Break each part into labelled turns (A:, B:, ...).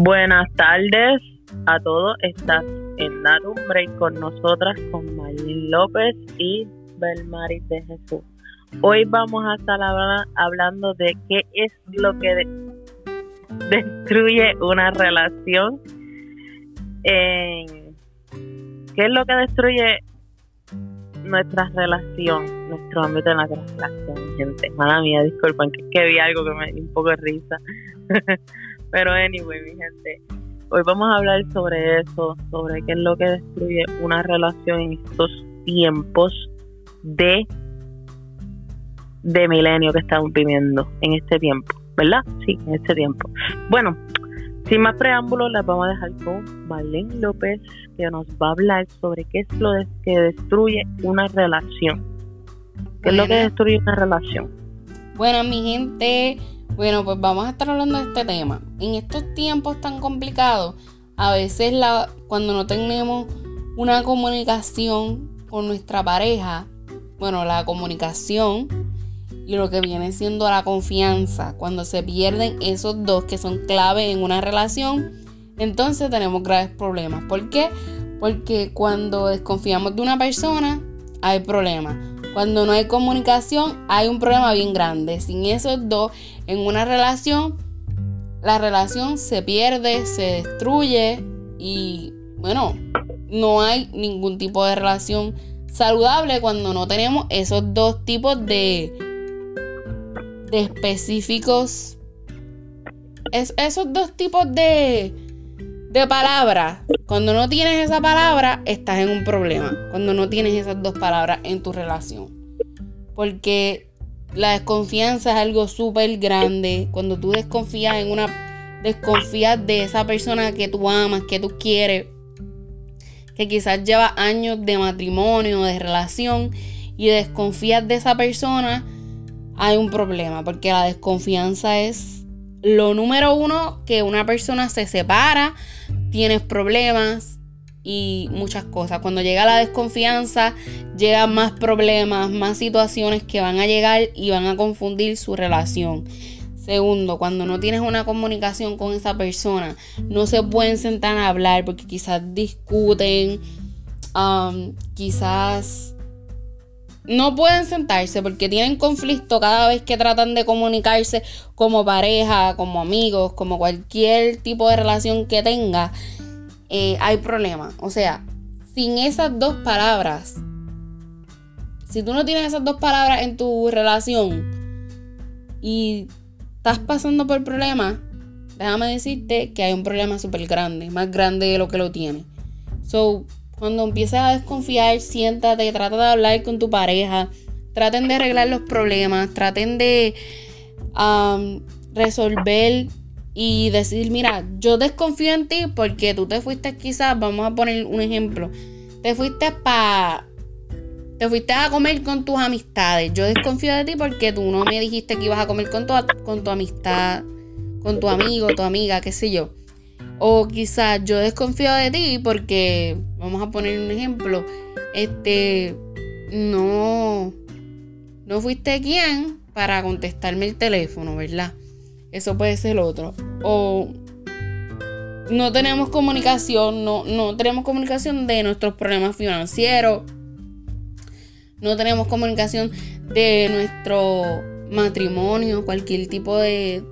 A: Buenas tardes a todos. Estás en un Break con nosotras, con Marlene López y Belmaris de Jesús. Hoy vamos a estar hablando de qué es lo que destruye una relación. ¿Qué es lo que destruye nuestra relación, nuestro ámbito en la relación, gente? Mala mía, disculpen, que, que vi algo que me dio un poco de risa. Pero anyway, mi gente, hoy vamos a hablar sobre eso, sobre qué es lo que destruye una relación en estos tiempos de de milenio que estamos viviendo en este tiempo, ¿verdad? Sí, en este tiempo. Bueno, sin más preámbulos, las vamos a dejar con Marlene López, que nos va a hablar sobre qué es lo que destruye una relación. ¿Qué es lo que destruye una relación?
B: Bueno, mi gente, bueno, pues vamos a estar hablando de este tema. En estos tiempos tan complicados, a veces la, cuando no tenemos una comunicación con nuestra pareja, bueno, la comunicación y lo que viene siendo la confianza, cuando se pierden esos dos que son clave en una relación, entonces tenemos graves problemas. ¿Por qué? Porque cuando desconfiamos de una persona, hay problemas. Cuando no hay comunicación, hay un problema bien grande. Sin esos dos en una relación, la relación se pierde, se destruye y bueno, no hay ningún tipo de relación saludable cuando no tenemos esos dos tipos de, de específicos. esos dos tipos de, de palabras. Cuando no tienes esa palabra, estás en un problema. Cuando no tienes esas dos palabras en tu relación. Porque la desconfianza es algo súper grande. Cuando tú desconfías en una. Desconfías de esa persona que tú amas, que tú quieres. Que quizás lleva años de matrimonio, de relación. Y desconfías de esa persona. Hay un problema. Porque la desconfianza es lo número uno que una persona se separa. Tienes problemas y muchas cosas. Cuando llega la desconfianza, llegan más problemas, más situaciones que van a llegar y van a confundir su relación. Segundo, cuando no tienes una comunicación con esa persona, no se pueden sentar a hablar porque quizás discuten, um, quizás no pueden sentarse porque tienen conflicto cada vez que tratan de comunicarse como pareja, como amigos, como cualquier tipo de relación que tenga. Eh, hay problema. O sea, sin esas dos palabras, si tú no tienes esas dos palabras en tu relación y estás pasando por problemas, déjame decirte que hay un problema súper grande, más grande de lo que lo tiene. So, cuando empieces a desconfiar, siéntate, trata de hablar con tu pareja, traten de arreglar los problemas, traten de resolver y decir, mira, yo desconfío en ti porque tú te fuiste quizás, vamos a poner un ejemplo, te fuiste para... Te fuiste a comer con tus amistades. Yo desconfío de ti porque tú no me dijiste que ibas a comer con tu, con tu amistad, con tu amigo, tu amiga, qué sé yo. O quizás yo desconfío de ti porque, vamos a poner un ejemplo, este, no, no fuiste quien para contestarme el teléfono, ¿verdad? Eso puede ser otro. O no tenemos comunicación, no, no tenemos comunicación de nuestros problemas financieros. No tenemos comunicación de nuestro matrimonio, cualquier tipo de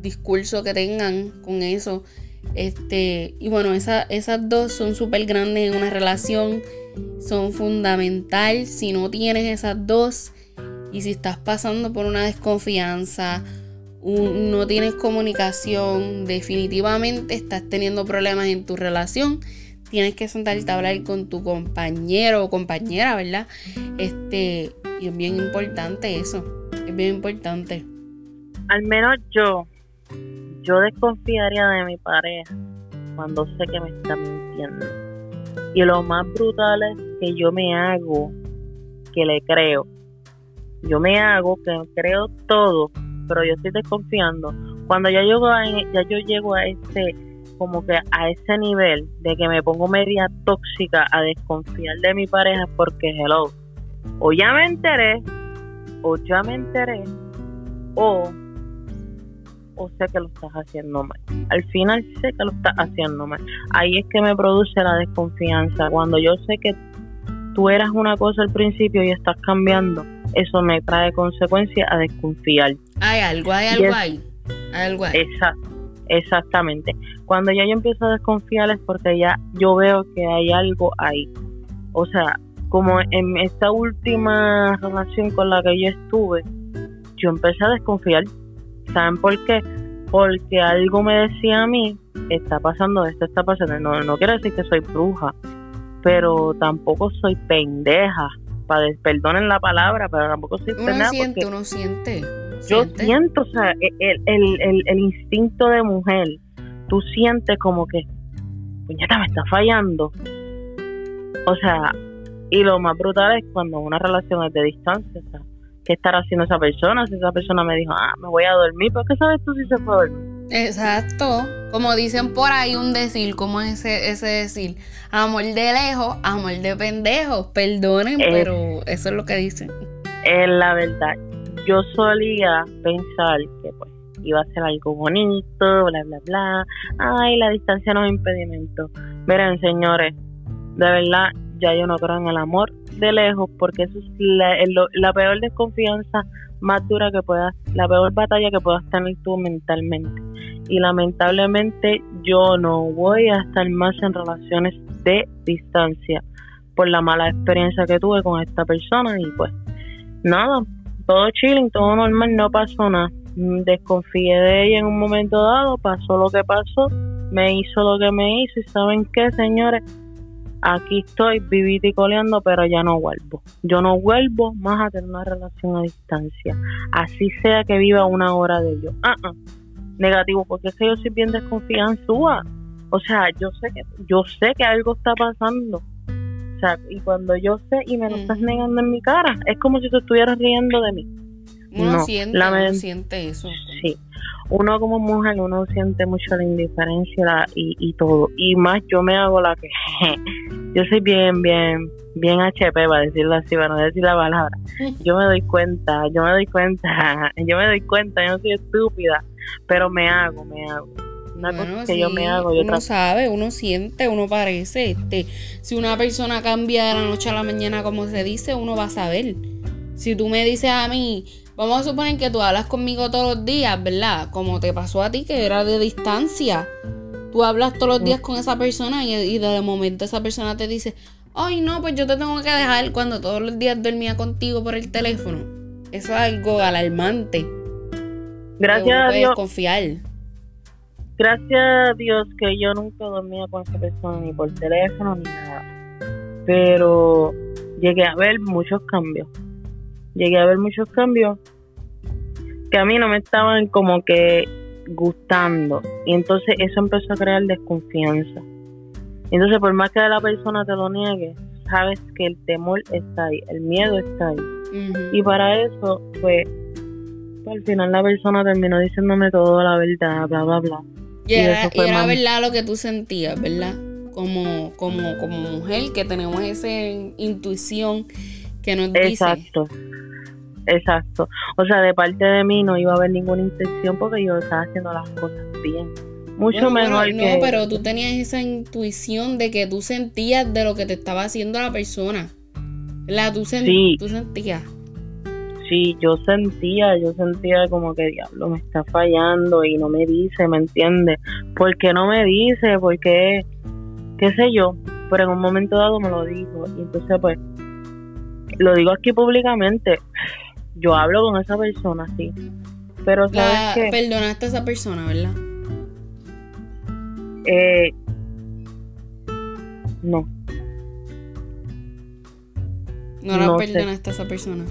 B: discurso que tengan con eso. Este, y bueno, esas dos son súper grandes en una relación, son fundamental. Si no tienes esas dos y si estás pasando por una desconfianza no tienes comunicación, definitivamente estás teniendo problemas en tu relación. Tienes que sentarte a hablar con tu compañero o compañera, ¿verdad? Este, y es bien importante eso. Es bien importante.
A: Al menos yo, yo desconfiaría de mi pareja cuando sé que me está mintiendo. Y lo más brutal es que yo me hago que le creo. Yo me hago que creo todo pero yo estoy desconfiando. Cuando ya llego a, ya yo llego a ese como que a ese nivel de que me pongo media tóxica a desconfiar de mi pareja porque hello, o ya me enteré, o ya me enteré, o o sé que lo estás haciendo mal. Al final sé que lo estás haciendo mal. Ahí es que me produce la desconfianza. Cuando yo sé que tú eras una cosa al principio y estás cambiando, eso me trae consecuencias a desconfiar.
B: Hay algo, hay algo ahí. Hay algo ahí.
A: Exacto. Exactamente. Cuando ya yo empiezo a desconfiar es porque ya yo veo que hay algo ahí. O sea, como en esta última relación con la que yo estuve, yo empecé a desconfiar. ¿Saben por qué? Porque algo me decía a mí, está pasando esto, está pasando. No, no quiero decir que soy bruja, pero tampoco soy pendeja. Para, perdonen la palabra, pero tampoco soy
B: uno
A: pendeja.
B: Siente, uno siente,
A: Yo siento, o sea, el, el, el, el instinto de mujer, tú sientes como que, puñeta, me está fallando. O sea, y lo más brutal es cuando una relación es de distancia, o sea, ¿qué estará haciendo esa persona? Si esa persona me dijo, ah, me voy a dormir, ¿pero qué sabes tú si se fue a dormir?
B: Exacto. Como dicen por ahí un decir, como ese, ese decir, amor de lejos, amor de pendejos, perdonen,
A: Eh.
B: pero eso es lo que dicen.
A: Es la verdad. Yo solía pensar que pues iba a ser algo bonito, bla, bla, bla. Ay, la distancia no es impedimento. Miren, señores, de verdad, ya yo no creo en el amor de lejos porque eso es la, peor desconfianza más dura que puedas, la peor batalla que puedas tener tú mentalmente. Y lamentablemente yo no voy a estar más en relaciones de distancia por la mala experiencia que tuve con esta persona y pues nada, todo chilling, todo normal, no pasó nada. Mm, Desconfié de ella en un momento dado, pasó lo que pasó, me hizo lo que me hizo y saben qué, señores, aquí estoy vivita y coleando, pero ya no vuelvo. Yo no vuelvo más a tener una relación a distancia, así sea que viva una hora de ello. Ah, ah. Negativo, porque es que yo soy bien desconfianzúa. O sea, yo sé que yo sé que algo está pasando. O sea, y cuando yo sé y me lo estás negando en mi cara, es como si te estuvieras riendo de mí.
B: Uno
A: No,
B: siente, uno siente eso.
A: Sí. Uno como mujer, uno siente mucho la indiferencia la- y, y todo. Y más yo me hago la que... yo soy bien, bien, bien HP, para decirlo así, para no decir la palabra. Yo me doy cuenta, yo me doy cuenta, yo me doy cuenta, yo no soy estúpida, pero me hago, me hago. Una cosa
B: Bueno,
A: que yo me hago y otra
B: uno sabe, uno siente, uno parece. Este, si una persona cambia de la noche a la mañana, como se dice, uno va a saber. Si tú me dices a mí, vamos a suponer que tú hablas conmigo todos los días, ¿verdad? Como te pasó a ti, que era de distancia. Tú hablas todos los días con esa persona y, y de momento esa persona te dice, ay no, pues yo te tengo que dejar cuando todos los días dormía contigo por el teléfono. Eso es algo alarmante.
A: Gracias a Dios,
B: confiar.
A: gracias a Dios que yo nunca dormía con esa persona ni por teléfono ni nada. Pero llegué a ver muchos cambios. Llegué a ver muchos cambios que a mí no me estaban como que gustando. Y entonces eso empezó a crear desconfianza. Entonces por más que la persona te lo niegue, sabes que el temor está ahí, el miedo está ahí. Y para eso, pues, pues, al final la persona terminó diciéndome toda la verdad, bla, bla, bla.
B: Y
A: Y
B: era, y era verdad lo que tú sentías, ¿verdad? Como, como, como mujer que tenemos esa intuición que nos dice.
A: Exacto. Exacto. O sea, de parte de mí no iba a haber ninguna intención porque yo estaba haciendo las cosas bien. Mucho
B: Bueno,
A: mejor
B: bueno,
A: que...
B: No, pero tú tenías esa intuición de que tú sentías de lo que te estaba haciendo la persona. ¿Verdad? Tú, sen-
A: Sí.
B: tú sentías.
A: Sí, yo sentía, yo sentía como que diablo me está fallando y no me dice, ¿me entiendes? ¿Por qué no me dice? ¿Por qué? ¿Qué sé yo? Pero en un momento dado me lo dijo y entonces pues lo digo aquí públicamente. Yo hablo con esa persona, sí. Pero sabes qué?
B: perdonaste a esa persona, ¿verdad?
A: Eh, no,
B: No la
A: No sé.
B: perdonaste a esa persona.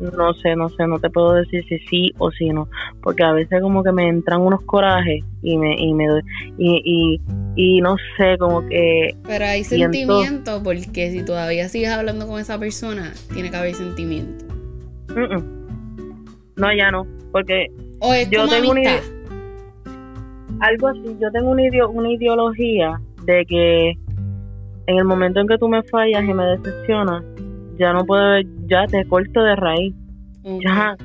A: no sé, no sé, no te puedo decir si sí o si no, porque a veces como que me entran unos corajes y me y me doy- y, y, y no sé, como que
B: Pero hay
A: Siento-
B: sentimiento porque si todavía sigues hablando con esa persona, tiene que haber sentimiento.
A: mm, mm. no ya no, porque
B: O es
A: Yo
B: como
A: tengo una algo así, yo tengo una, ideo- una ideología de que en el momento en que tú me fallas y me decepcionas, ya no puedo, ya te corto de raíz, ya,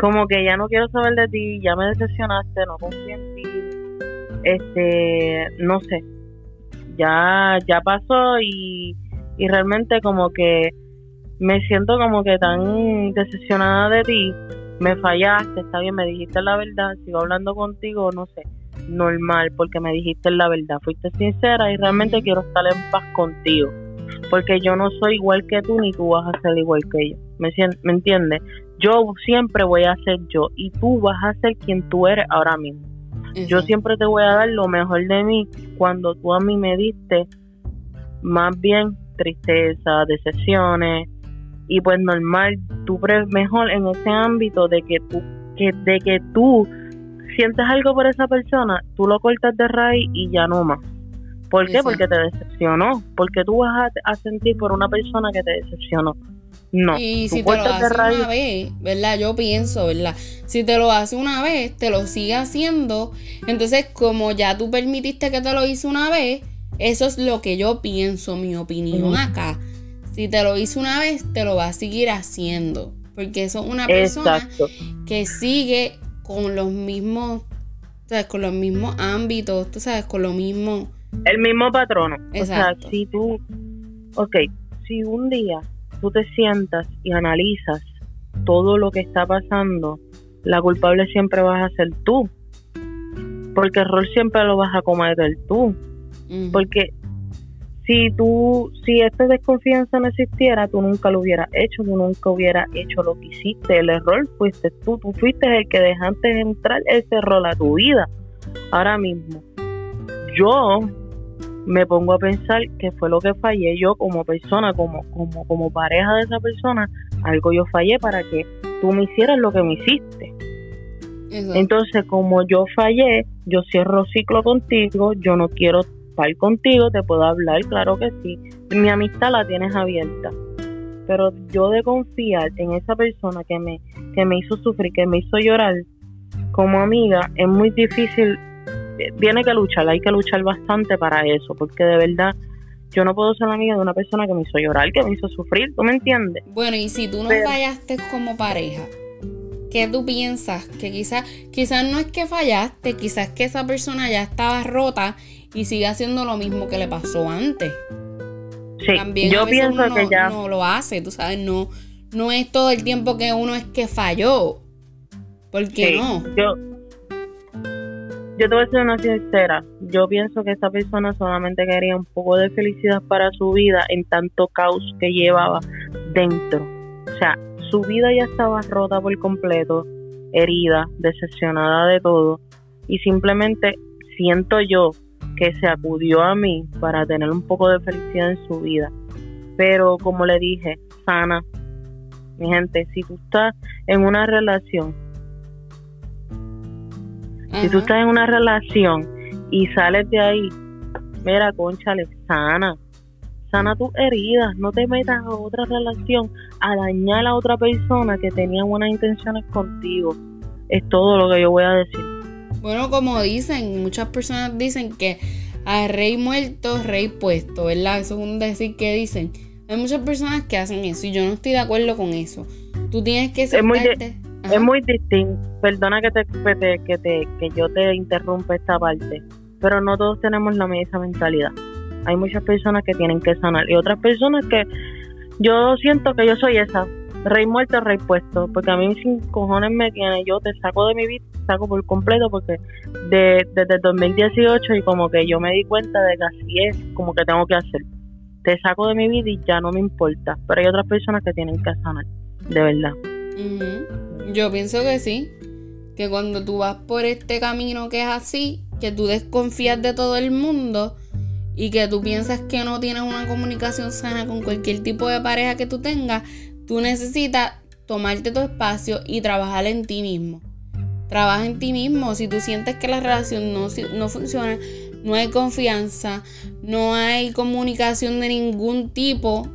A: como que ya no quiero saber de ti, ya me decepcionaste, no confío en ti, este, no sé, ya, ya pasó y, y realmente como que me siento como que tan decepcionada de ti, me fallaste, está bien, me dijiste la verdad, sigo hablando contigo, no sé, normal, porque me dijiste la verdad, fuiste sincera y realmente quiero estar en paz contigo, porque yo no soy igual que tú ni tú vas a ser igual que yo, ¿me, ¿me entiendes? Yo siempre voy a ser yo y tú vas a ser quien tú eres ahora mismo. Yo siempre te voy a dar lo mejor de mí cuando tú a mí me diste más bien tristeza, decepciones y pues normal, tú mejor en ese ámbito de que tú que de que tú sientes algo por esa persona, tú lo cortas de raíz y ya no más. ¿Por qué? Porque te decepcionó. Porque tú vas a, sentir por una persona que te decepcionó. No.
B: Y si te lo hace una vez, ¿verdad? Yo pienso, ¿verdad? Si te lo hace una vez, te lo sigue haciendo. Entonces, como ya tú permitiste que te lo hice una vez, eso es lo que yo pienso, mi opinión acá. Si te lo hice una vez, te lo va a seguir haciendo. Porque eso es una persona que sigue con los mismos, ¿sabes? Con los mismos ámbitos, tú sabes, con lo mismo.
A: El mismo patrono. Exacto. O sea, si tú, ok, si un día tú te sientas y analizas todo lo que está pasando, la culpable siempre vas a ser tú. Porque el rol siempre lo vas a cometer tú. Porque si tú, si esta desconfianza no existiera, tú nunca lo hubieras hecho, tú nunca hubieras hecho lo que hiciste. El error fuiste tú, tú fuiste el que dejaste entrar ese rol a tu vida. Ahora mismo, yo me pongo a pensar que fue lo que fallé yo como persona, como, como, como pareja de esa persona, algo yo fallé para que tú me hicieras lo que me hiciste. Entonces, como yo fallé, yo cierro ciclo contigo, yo no quiero estar contigo, te puedo hablar, claro que sí. Mi amistad la tienes abierta. Pero yo de confiar en esa persona que me, que me hizo sufrir, que me hizo llorar, como amiga, es muy difícil. Tiene que luchar, hay que luchar bastante para eso, porque de verdad yo no puedo ser amiga de una persona que me hizo llorar, que me hizo sufrir, ¿tú me entiendes?
B: Bueno, y si tú no fallaste como pareja, ¿qué tú piensas? Que quizás quizás no es que fallaste, quizás que esa persona ya estaba rota y sigue haciendo lo mismo que le pasó antes.
A: Sí, También yo pienso que ya
B: no lo hace, tú sabes, no no es todo el tiempo que uno es que falló. ¿Por qué no?
A: Yo yo te voy a ser una sincera, yo pienso que esta persona solamente quería un poco de felicidad para su vida en tanto caos que llevaba dentro. O sea, su vida ya estaba rota por completo, herida, decepcionada de todo y simplemente siento yo que se acudió a mí para tener un poco de felicidad en su vida. Pero como le dije, sana. Mi gente, si tú estás en una relación, si tú estás en una relación y sales de ahí, mira, conchale, sana. Sana tus heridas, no te metas a otra relación a dañar a otra persona que tenía buenas intenciones contigo. Es todo lo que yo voy a decir.
B: Bueno, como dicen, muchas personas dicen que a rey muerto, rey puesto, ¿verdad? Eso es un decir que dicen. Hay muchas personas que hacen eso y yo no estoy de acuerdo con eso. Tú tienes que
A: Es muy, distinto. Perdona que te, que te que yo te interrumpa esta parte, pero no todos tenemos la misma mentalidad. Hay muchas personas que tienen que sanar y otras personas que yo siento que yo soy esa rey muerto, rey puesto, porque a mí sin cojones me tiene, yo te saco de mi vida, saco por completo, porque de, desde el 2018 y como que yo me di cuenta de que así es como que tengo que hacer. Te saco de mi vida y ya no me importa, pero hay otras personas que tienen que sanar, de verdad.
B: Yo pienso que sí, que cuando tú vas por este camino que es así, que tú desconfías de todo el mundo, y que tú piensas que no tienes una comunicación sana con cualquier tipo de pareja que tú tengas, Tú necesitas tomarte tu espacio y trabajar en ti mismo. Trabaja en ti mismo. Si tú sientes que la relación no, no funciona, no hay confianza, no hay comunicación de ningún tipo,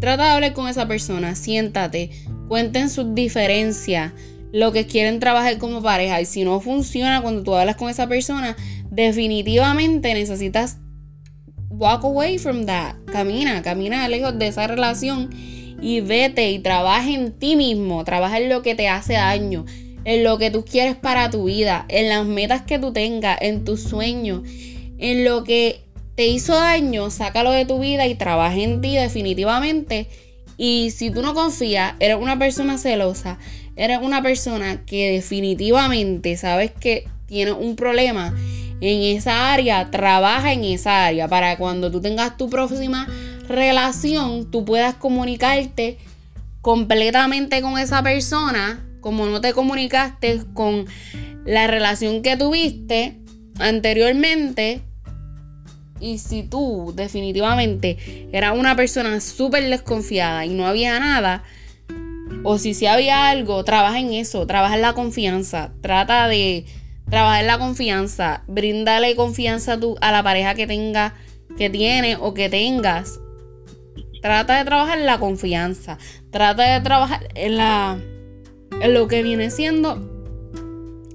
B: trata de hablar con esa persona. Siéntate, cuenten sus diferencias, lo que quieren trabajar como pareja. Y si no funciona cuando tú hablas con esa persona, definitivamente necesitas walk away from that. Camina, camina lejos de esa relación y vete y trabaja en ti mismo, trabaja en lo que te hace daño, en lo que tú quieres para tu vida, en las metas que tú tengas, en tus sueños, en lo que te hizo daño, sácalo de tu vida y trabaja en ti definitivamente. Y si tú no confías, eres una persona celosa, eres una persona que definitivamente sabes que tiene un problema en esa área, trabaja en esa área para cuando tú tengas tu próxima relación, tú puedas comunicarte completamente con esa persona, como no te comunicaste con la relación que tuviste anteriormente. Y si tú definitivamente eras una persona súper desconfiada y no había nada, o si sí había algo, trabaja en eso, trabaja en la confianza, trata de trabajar la confianza, bríndale confianza a, a la pareja que tenga, que tiene o que tengas. Trata de trabajar la confianza, trata de trabajar en la en lo que viene siendo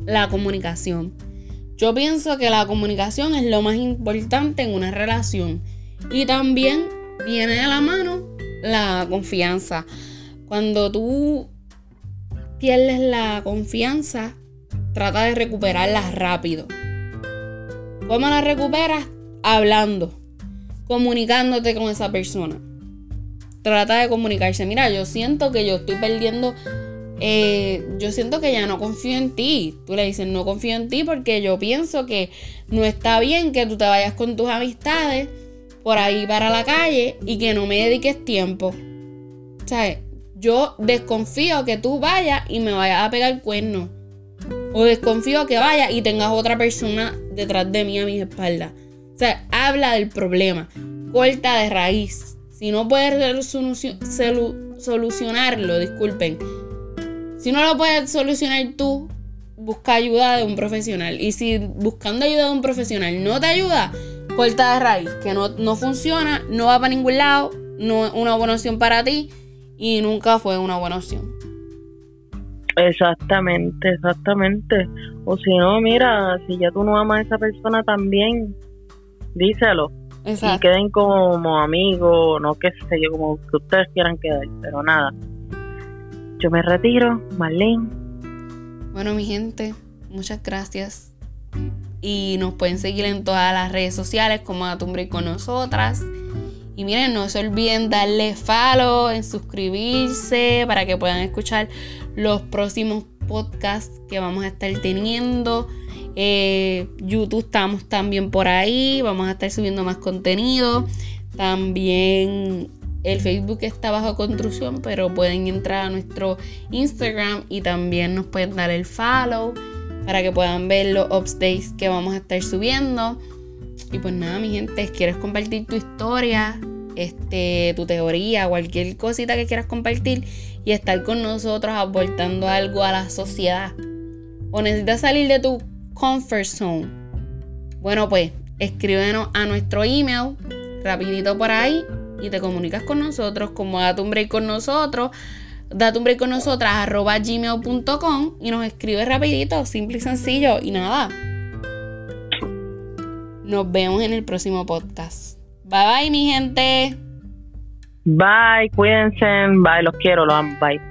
B: la comunicación. Yo pienso que la comunicación es lo más importante en una relación y también viene de la mano la confianza. Cuando tú pierdes la confianza, trata de recuperarla rápido. ¿Cómo la recuperas? Hablando, comunicándote con esa persona. Trata de comunicarse. Mira, yo siento que yo estoy perdiendo. Eh, yo siento que ya no confío en ti. Tú le dices, no confío en ti porque yo pienso que no está bien que tú te vayas con tus amistades por ahí para la calle y que no me dediques tiempo. ¿Sabes? Yo desconfío que tú vayas y me vayas a pegar cuerno o desconfío que vaya y tengas otra persona detrás de mí a mis espaldas. O sea, habla del problema. Corta de raíz. Si no puedes solucionarlo, disculpen. Si no lo puedes solucionar tú, busca ayuda de un profesional. Y si buscando ayuda de un profesional no te ayuda, corta de raíz. Que no, no funciona, no va para ningún lado, no es una buena opción para ti y nunca fue una buena opción.
A: Exactamente, exactamente. O si no, mira, si ya tú no amas a esa persona también, díselo. Y queden como amigos, no que sé yo, como que ustedes quieran quedar, pero nada. Yo me retiro, Marlene.
B: Bueno, mi gente, muchas gracias. Y nos pueden seguir en todas las redes sociales como Atumbre con nosotras. Y miren, no se olviden darle follow, en suscribirse para que puedan escuchar los próximos podcasts que vamos a estar teniendo. Eh, YouTube estamos también por ahí, vamos a estar subiendo más contenido. También el Facebook está bajo construcción, pero pueden entrar a nuestro Instagram y también nos pueden dar el follow para que puedan ver los updates que vamos a estar subiendo. Y pues nada, mi gente, si quieres compartir tu historia, este, tu teoría, cualquier cosita que quieras compartir y estar con nosotros aportando algo a la sociedad. O necesitas salir de tu comfort zone. Bueno, pues escríbenos a nuestro email rapidito por ahí y te comunicas con nosotros como date un break con nosotros date un break con nosotras arroba gmail.com y nos escribes rapidito, simple y sencillo y nada. Nos vemos en el próximo podcast. Bye bye mi gente.
A: Bye, cuídense. Bye, los quiero, los amo. Bye.